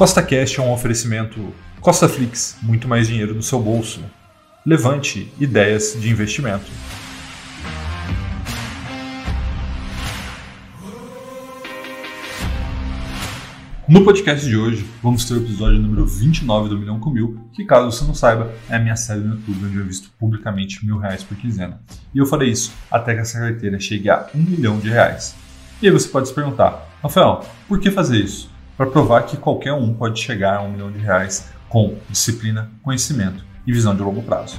Costa Cash é um oferecimento Costa Flix, muito mais dinheiro no seu bolso. Levante ideias de investimento. No podcast de hoje, vamos ter o episódio número 29 do Milhão com Mil, que caso você não saiba, é a minha série no YouTube onde eu visto publicamente mil reais por quinzena. E eu farei isso até que essa carteira chegue a um milhão de reais. E aí você pode se perguntar, Rafael, por que fazer isso? Para provar que qualquer um pode chegar a um milhão de reais com disciplina, conhecimento e visão de longo prazo.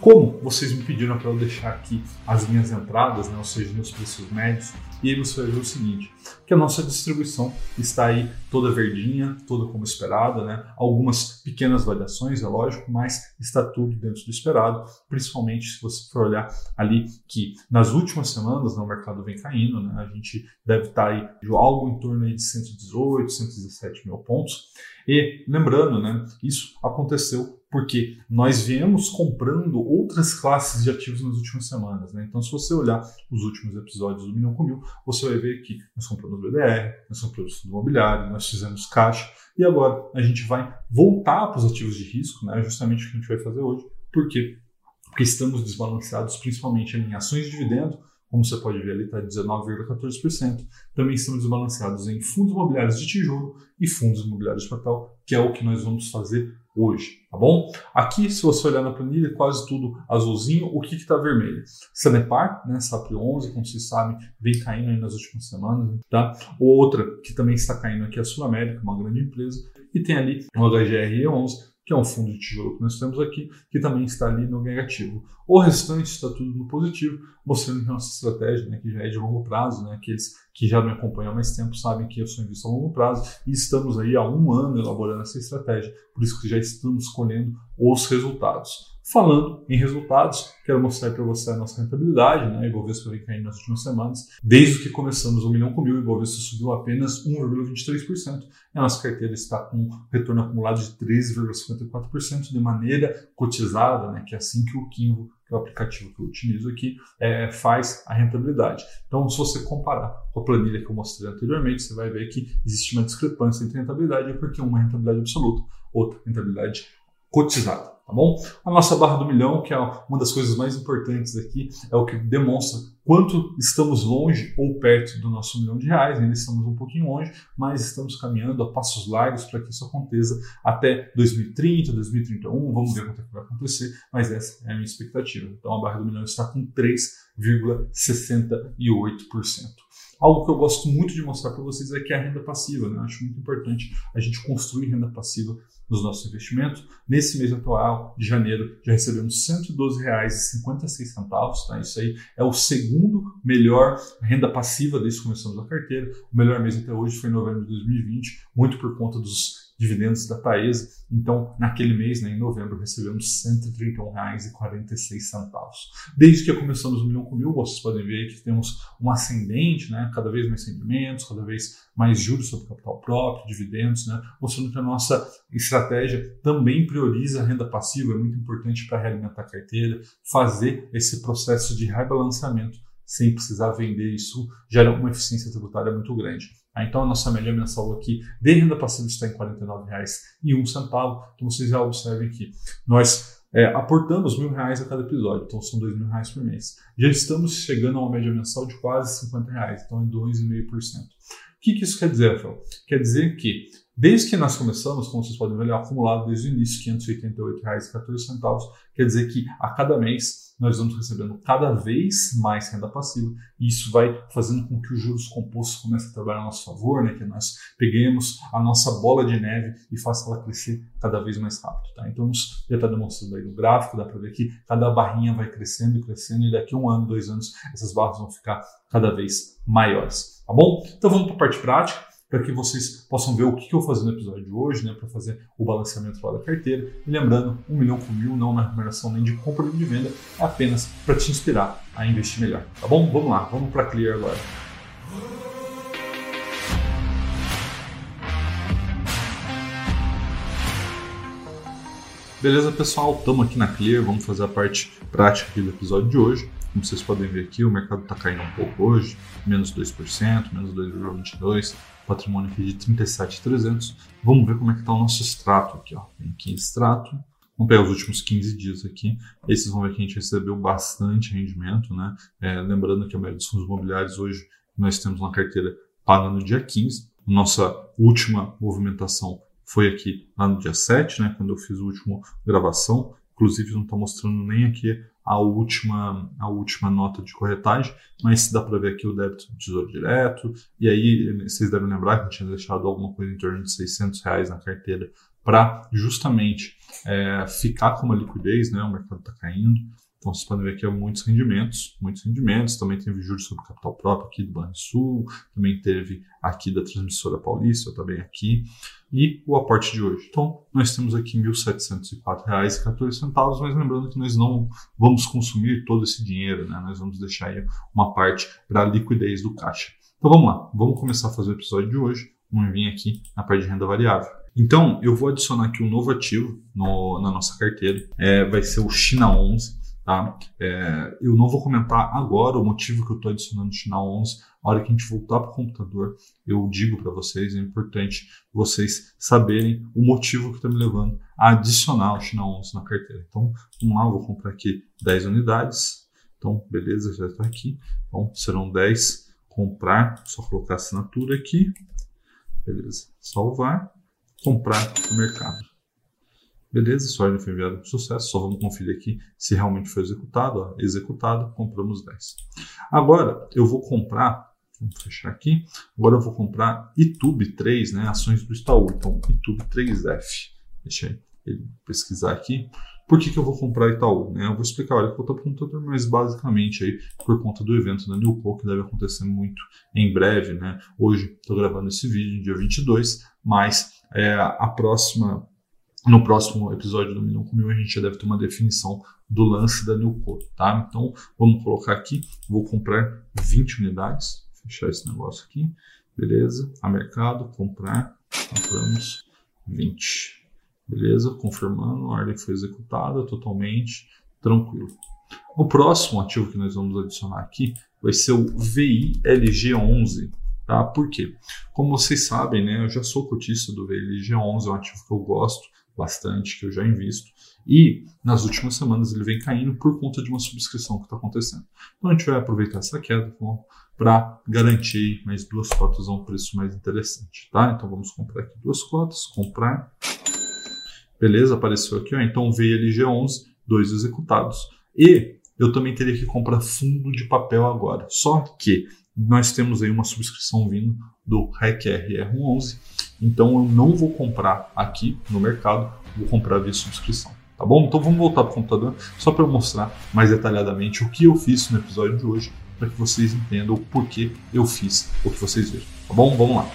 Como vocês me pediram para eu deixar aqui as minhas entradas, né, ou seja, meus preços médios, e aí você vai ver o seguinte, que a nossa distribuição está aí toda verdinha, toda como esperada, né? Algumas pequenas variações, é lógico, mas está tudo dentro do esperado, principalmente se você for olhar ali que nas últimas semanas né, o mercado vem caindo, né? A gente deve estar aí de algo em torno aí de 118, 117 mil pontos. E lembrando, né, isso aconteceu porque nós viemos comprando outras classes de ativos nas últimas semanas. Né? Então, se você olhar os últimos episódios do Milhão com Mil, você vai ver que nós compramos BDR, nós compramos fundo imobiliário, nós fizemos caixa, e agora a gente vai voltar para os ativos de risco, né? justamente o que a gente vai fazer hoje. Por quê? Porque estamos desbalanceados principalmente em ações de dividendo, como você pode ver ali, está 19,14%. Também estamos desbalanceados em fundos imobiliários de tijolo e fundos imobiliários de papel, que é o que nós vamos fazer hoje, tá bom? Aqui, se você olhar na planilha, quase tudo azulzinho. O que está vermelho? Sanepar, né, SAP 11, como vocês sabem, vem caindo nas últimas semanas, tá? Outra que também está caindo aqui é a Sul América, uma grande empresa, e tem ali o HGRE11, que é um fundo de tijolo que nós temos aqui, que também está ali no negativo. O restante está tudo no positivo, mostrando que nossa estratégia, né, que já é de longo prazo, né, aqueles que já me acompanham há mais tempo sabem que eu sou investidor a longo prazo e estamos aí há um ano elaborando essa estratégia, por isso que já estamos colhendo os resultados. Falando em resultados, quero mostrar para você a nossa rentabilidade, né? Ibovespa vem caindo nas últimas semanas. Desde que começamos o milhão com mil, Ibovespa subiu apenas 1,23%. E a nossa carteira está com retorno acumulado de 13,54% de maneira cotizada, né? Que é assim que o Kinvo que é o aplicativo que eu utilizo aqui, é, faz a rentabilidade. Então, se você comparar com a planilha que eu mostrei anteriormente, você vai ver que existe uma discrepância entre rentabilidade, porque uma é rentabilidade absoluta, outra rentabilidade cotizada tá bom? A nossa barra do milhão, que é uma das coisas mais importantes aqui, é o que demonstra quanto estamos longe ou perto do nosso milhão de reais. Ainda estamos um pouquinho longe, mas estamos caminhando a passos largos para que isso aconteça até 2030, 2031. Vamos ver quanto é que vai acontecer, mas essa é a minha expectativa. Então a barra do milhão está com 3,68%. Algo que eu gosto muito de mostrar para vocês é que é a renda passiva. Né? Eu acho muito importante a gente construir renda passiva nos nossos investimentos. Nesse mês atual, de janeiro, já recebemos R$ 112,56. Tá? Isso aí é o segundo melhor renda passiva desde que começamos a carteira. O melhor mês até hoje foi em novembro de 2020, muito por conta dos dividendos da Taesa. Então, naquele mês, né, em novembro, recebemos R$ 131,46. Desde que começamos o Milhão com Mil, vocês podem ver que temos um ascendente, né, cada vez mais rendimentos, cada vez mais juros sobre capital próprio, dividendos, né, mostrando que a nossa estratégia também prioriza a renda passiva, é muito importante para realimentar a carteira, fazer esse processo de rebalanceamento sem precisar vender, isso gera uma eficiência tributária muito grande. Ah, então a nossa média mensal aqui de renda passiva está em R$ 49,01. Então vocês já observem que nós é, aportamos mil reais a cada episódio, então são dois mil reais por mês. Já estamos chegando a uma média mensal de quase 50 reais, então é 2,5%. O que, que isso quer dizer, Rafael? Quer dizer que Desde que nós começamos, como vocês podem ver, é acumulado desde o início, R$ 588,14. Quer dizer que a cada mês nós vamos recebendo cada vez mais renda passiva e isso vai fazendo com que os juros compostos comecem a trabalhar a nosso favor, né? que nós peguemos a nossa bola de neve e faça ela crescer cada vez mais rápido. Tá? Então, já está demonstrando aí no gráfico, dá para ver que cada barrinha vai crescendo e crescendo e daqui a um ano, dois anos, essas barras vão ficar cada vez maiores. Tá bom? Então, vamos para a parte prática para que vocês possam ver o que, eu vou fazer no episódio de hoje, né, para fazer o balanceamento lá da carteira. E lembrando, um milhão por mil não na recomendação nem de compra nem de venda, é apenas para te inspirar a investir melhor. Tá bom? Vamos lá, vamos para Clear agora. Beleza, pessoal? Estamos aqui na Clear, vamos fazer a parte prática aqui do episódio de hoje. Como vocês podem ver aqui, o mercado está caindo um pouco hoje, menos 2%, menos 2,22%, patrimônio aqui de 37,300. Vamos ver como é que está o nosso extrato aqui. Ó. Tem aqui extrato, Vamos pegar os últimos 15 dias aqui. Aí vocês vão ver que a gente recebeu bastante rendimento, né? É, lembrando que a maioria dos fundos imobiliários hoje nós temos uma carteira paga no dia 15. Nossa última movimentação foi aqui lá no dia 7, né? Quando eu fiz a última gravação. Inclusive não está mostrando nem aqui a última, a última nota de corretagem, mas dá para ver aqui o débito do Tesouro Direto. E aí vocês devem lembrar que eu tinha deixado alguma coisa em torno de 600 reais na carteira para justamente é, ficar com uma liquidez, né? O mercado está caindo. Então vocês podem ver aqui muitos rendimentos, muitos rendimentos. Também teve juros sobre capital próprio aqui do Banrisul, também teve aqui da Transmissora Paulista, também aqui, e o aporte de hoje. Então nós temos aqui R$ 1.704,14, mas lembrando que nós não vamos consumir todo esse dinheiro, né? Nós vamos deixar aí uma parte para a liquidez do caixa. Então vamos lá, vamos começar a fazer o episódio de hoje. Vamos vir aqui na parte de renda variável. Então, eu vou adicionar aqui um novo ativo no, na nossa carteira. É, vai ser o China 11. Tá? É, eu não vou comentar agora o motivo que eu estou adicionando o China 11. A hora que a gente voltar para o computador, eu digo para vocês, é importante vocês saberem o motivo que está me levando a adicionar o China 11 na carteira. Então, vamos lá, eu vou comprar aqui 10 unidades. Então, beleza, já está aqui. Então, serão 10 comprar, só colocar a assinatura aqui. Beleza, salvar, comprar no mercado. Beleza, sua ordem foi enviada com sucesso. Só vamos conferir aqui se realmente foi executado. Ó, executado, compramos 10. Agora, eu vou comprar, vamos fechar aqui. Agora eu vou comprar YouTube 3, né, ações do Itaú. Então, YouTube 3F. Deixa ele pesquisar aqui. Por que, que eu vou comprar Itaú? Né? Eu vou explicar olha, que eu estou para o computador, mas basicamente aí por conta do evento da Newco, que deve acontecer muito em breve. Né? Hoje estou gravando esse vídeo, dia 22, mas é, a próxima no próximo episódio do Milhão com a gente já deve ter uma definição do lance da Newco, tá? Então, vamos colocar aqui, vou comprar 20 unidades, fechar esse negócio aqui, beleza? A mercado, comprar, compramos 20, beleza? Confirmando, a ordem foi executada totalmente, tranquilo. O próximo ativo que nós vamos adicionar aqui vai ser o VILG11, tá? Por quê? Como vocês sabem, né, eu já sou cotista do VILG11, é um ativo que eu gosto, bastante, que eu já invisto. E nas últimas semanas ele vem caindo por conta de uma subscrição que está acontecendo. Então a gente vai aproveitar essa queda para garantir mais duas cotas a um preço mais interessante. Tá? Então vamos comprar aqui duas cotas, comprar. Beleza, apareceu aqui. Ó. Então veio LG11, dois executados. E eu também teria que comprar fundo de papel agora. Só que nós temos aí uma subscrição vindo do REC RR11 então eu não vou comprar aqui no mercado, vou comprar via subscrição. Tá bom? Então vamos voltar para o computador só para mostrar mais detalhadamente o que eu fiz no episódio de hoje, para que vocês entendam o porquê eu fiz o que vocês viram. Tá bom? Vamos lá.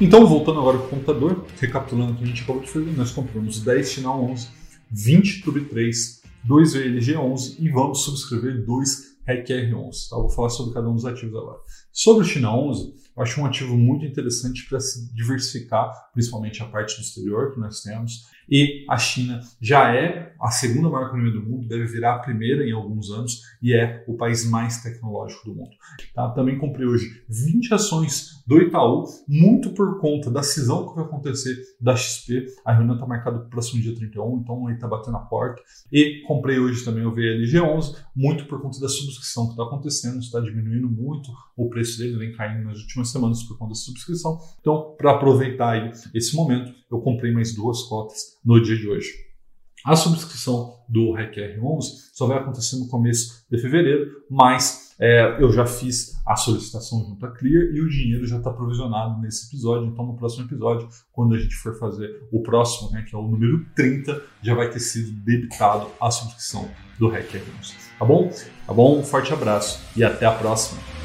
Então, voltando agora para o computador, recapitulando o que a gente acabou de fazer, nós compramos 10 Sinal 11, 20 Tube 3, 2 VLG11 e vamos subscrever dois REC-R11. Tá? vou falar sobre cada um dos ativos agora. Sobre o China 11, eu acho um ativo muito interessante para se diversificar, principalmente a parte do exterior que nós temos. E a China já é a segunda maior economia do mundo, deve virar a primeira em alguns anos e é o país mais tecnológico do mundo. Tá? Também comprei hoje 20 ações do Itaú, muito por conta da cisão que vai acontecer da XP. A reunião está marcada para o próximo dia 31, então aí está batendo a porta. E comprei hoje também o VLG11, muito por conta da subscrição que está acontecendo, está diminuindo muito o preço dele, vem caindo nas últimas semanas por conta da subscrição. Então, para aproveitar aí esse momento, eu comprei mais duas cotas no dia de hoje. A subscrição do REC 11 só vai acontecer no começo de fevereiro, mas é, eu já fiz a solicitação junto à Clear e o dinheiro já está provisionado nesse episódio. Então, no próximo episódio, quando a gente for fazer o próximo, né, que é o número 30, já vai ter sido debitado a subscrição do REC 11. Tá bom? Tá bom? Um forte abraço e até a próxima.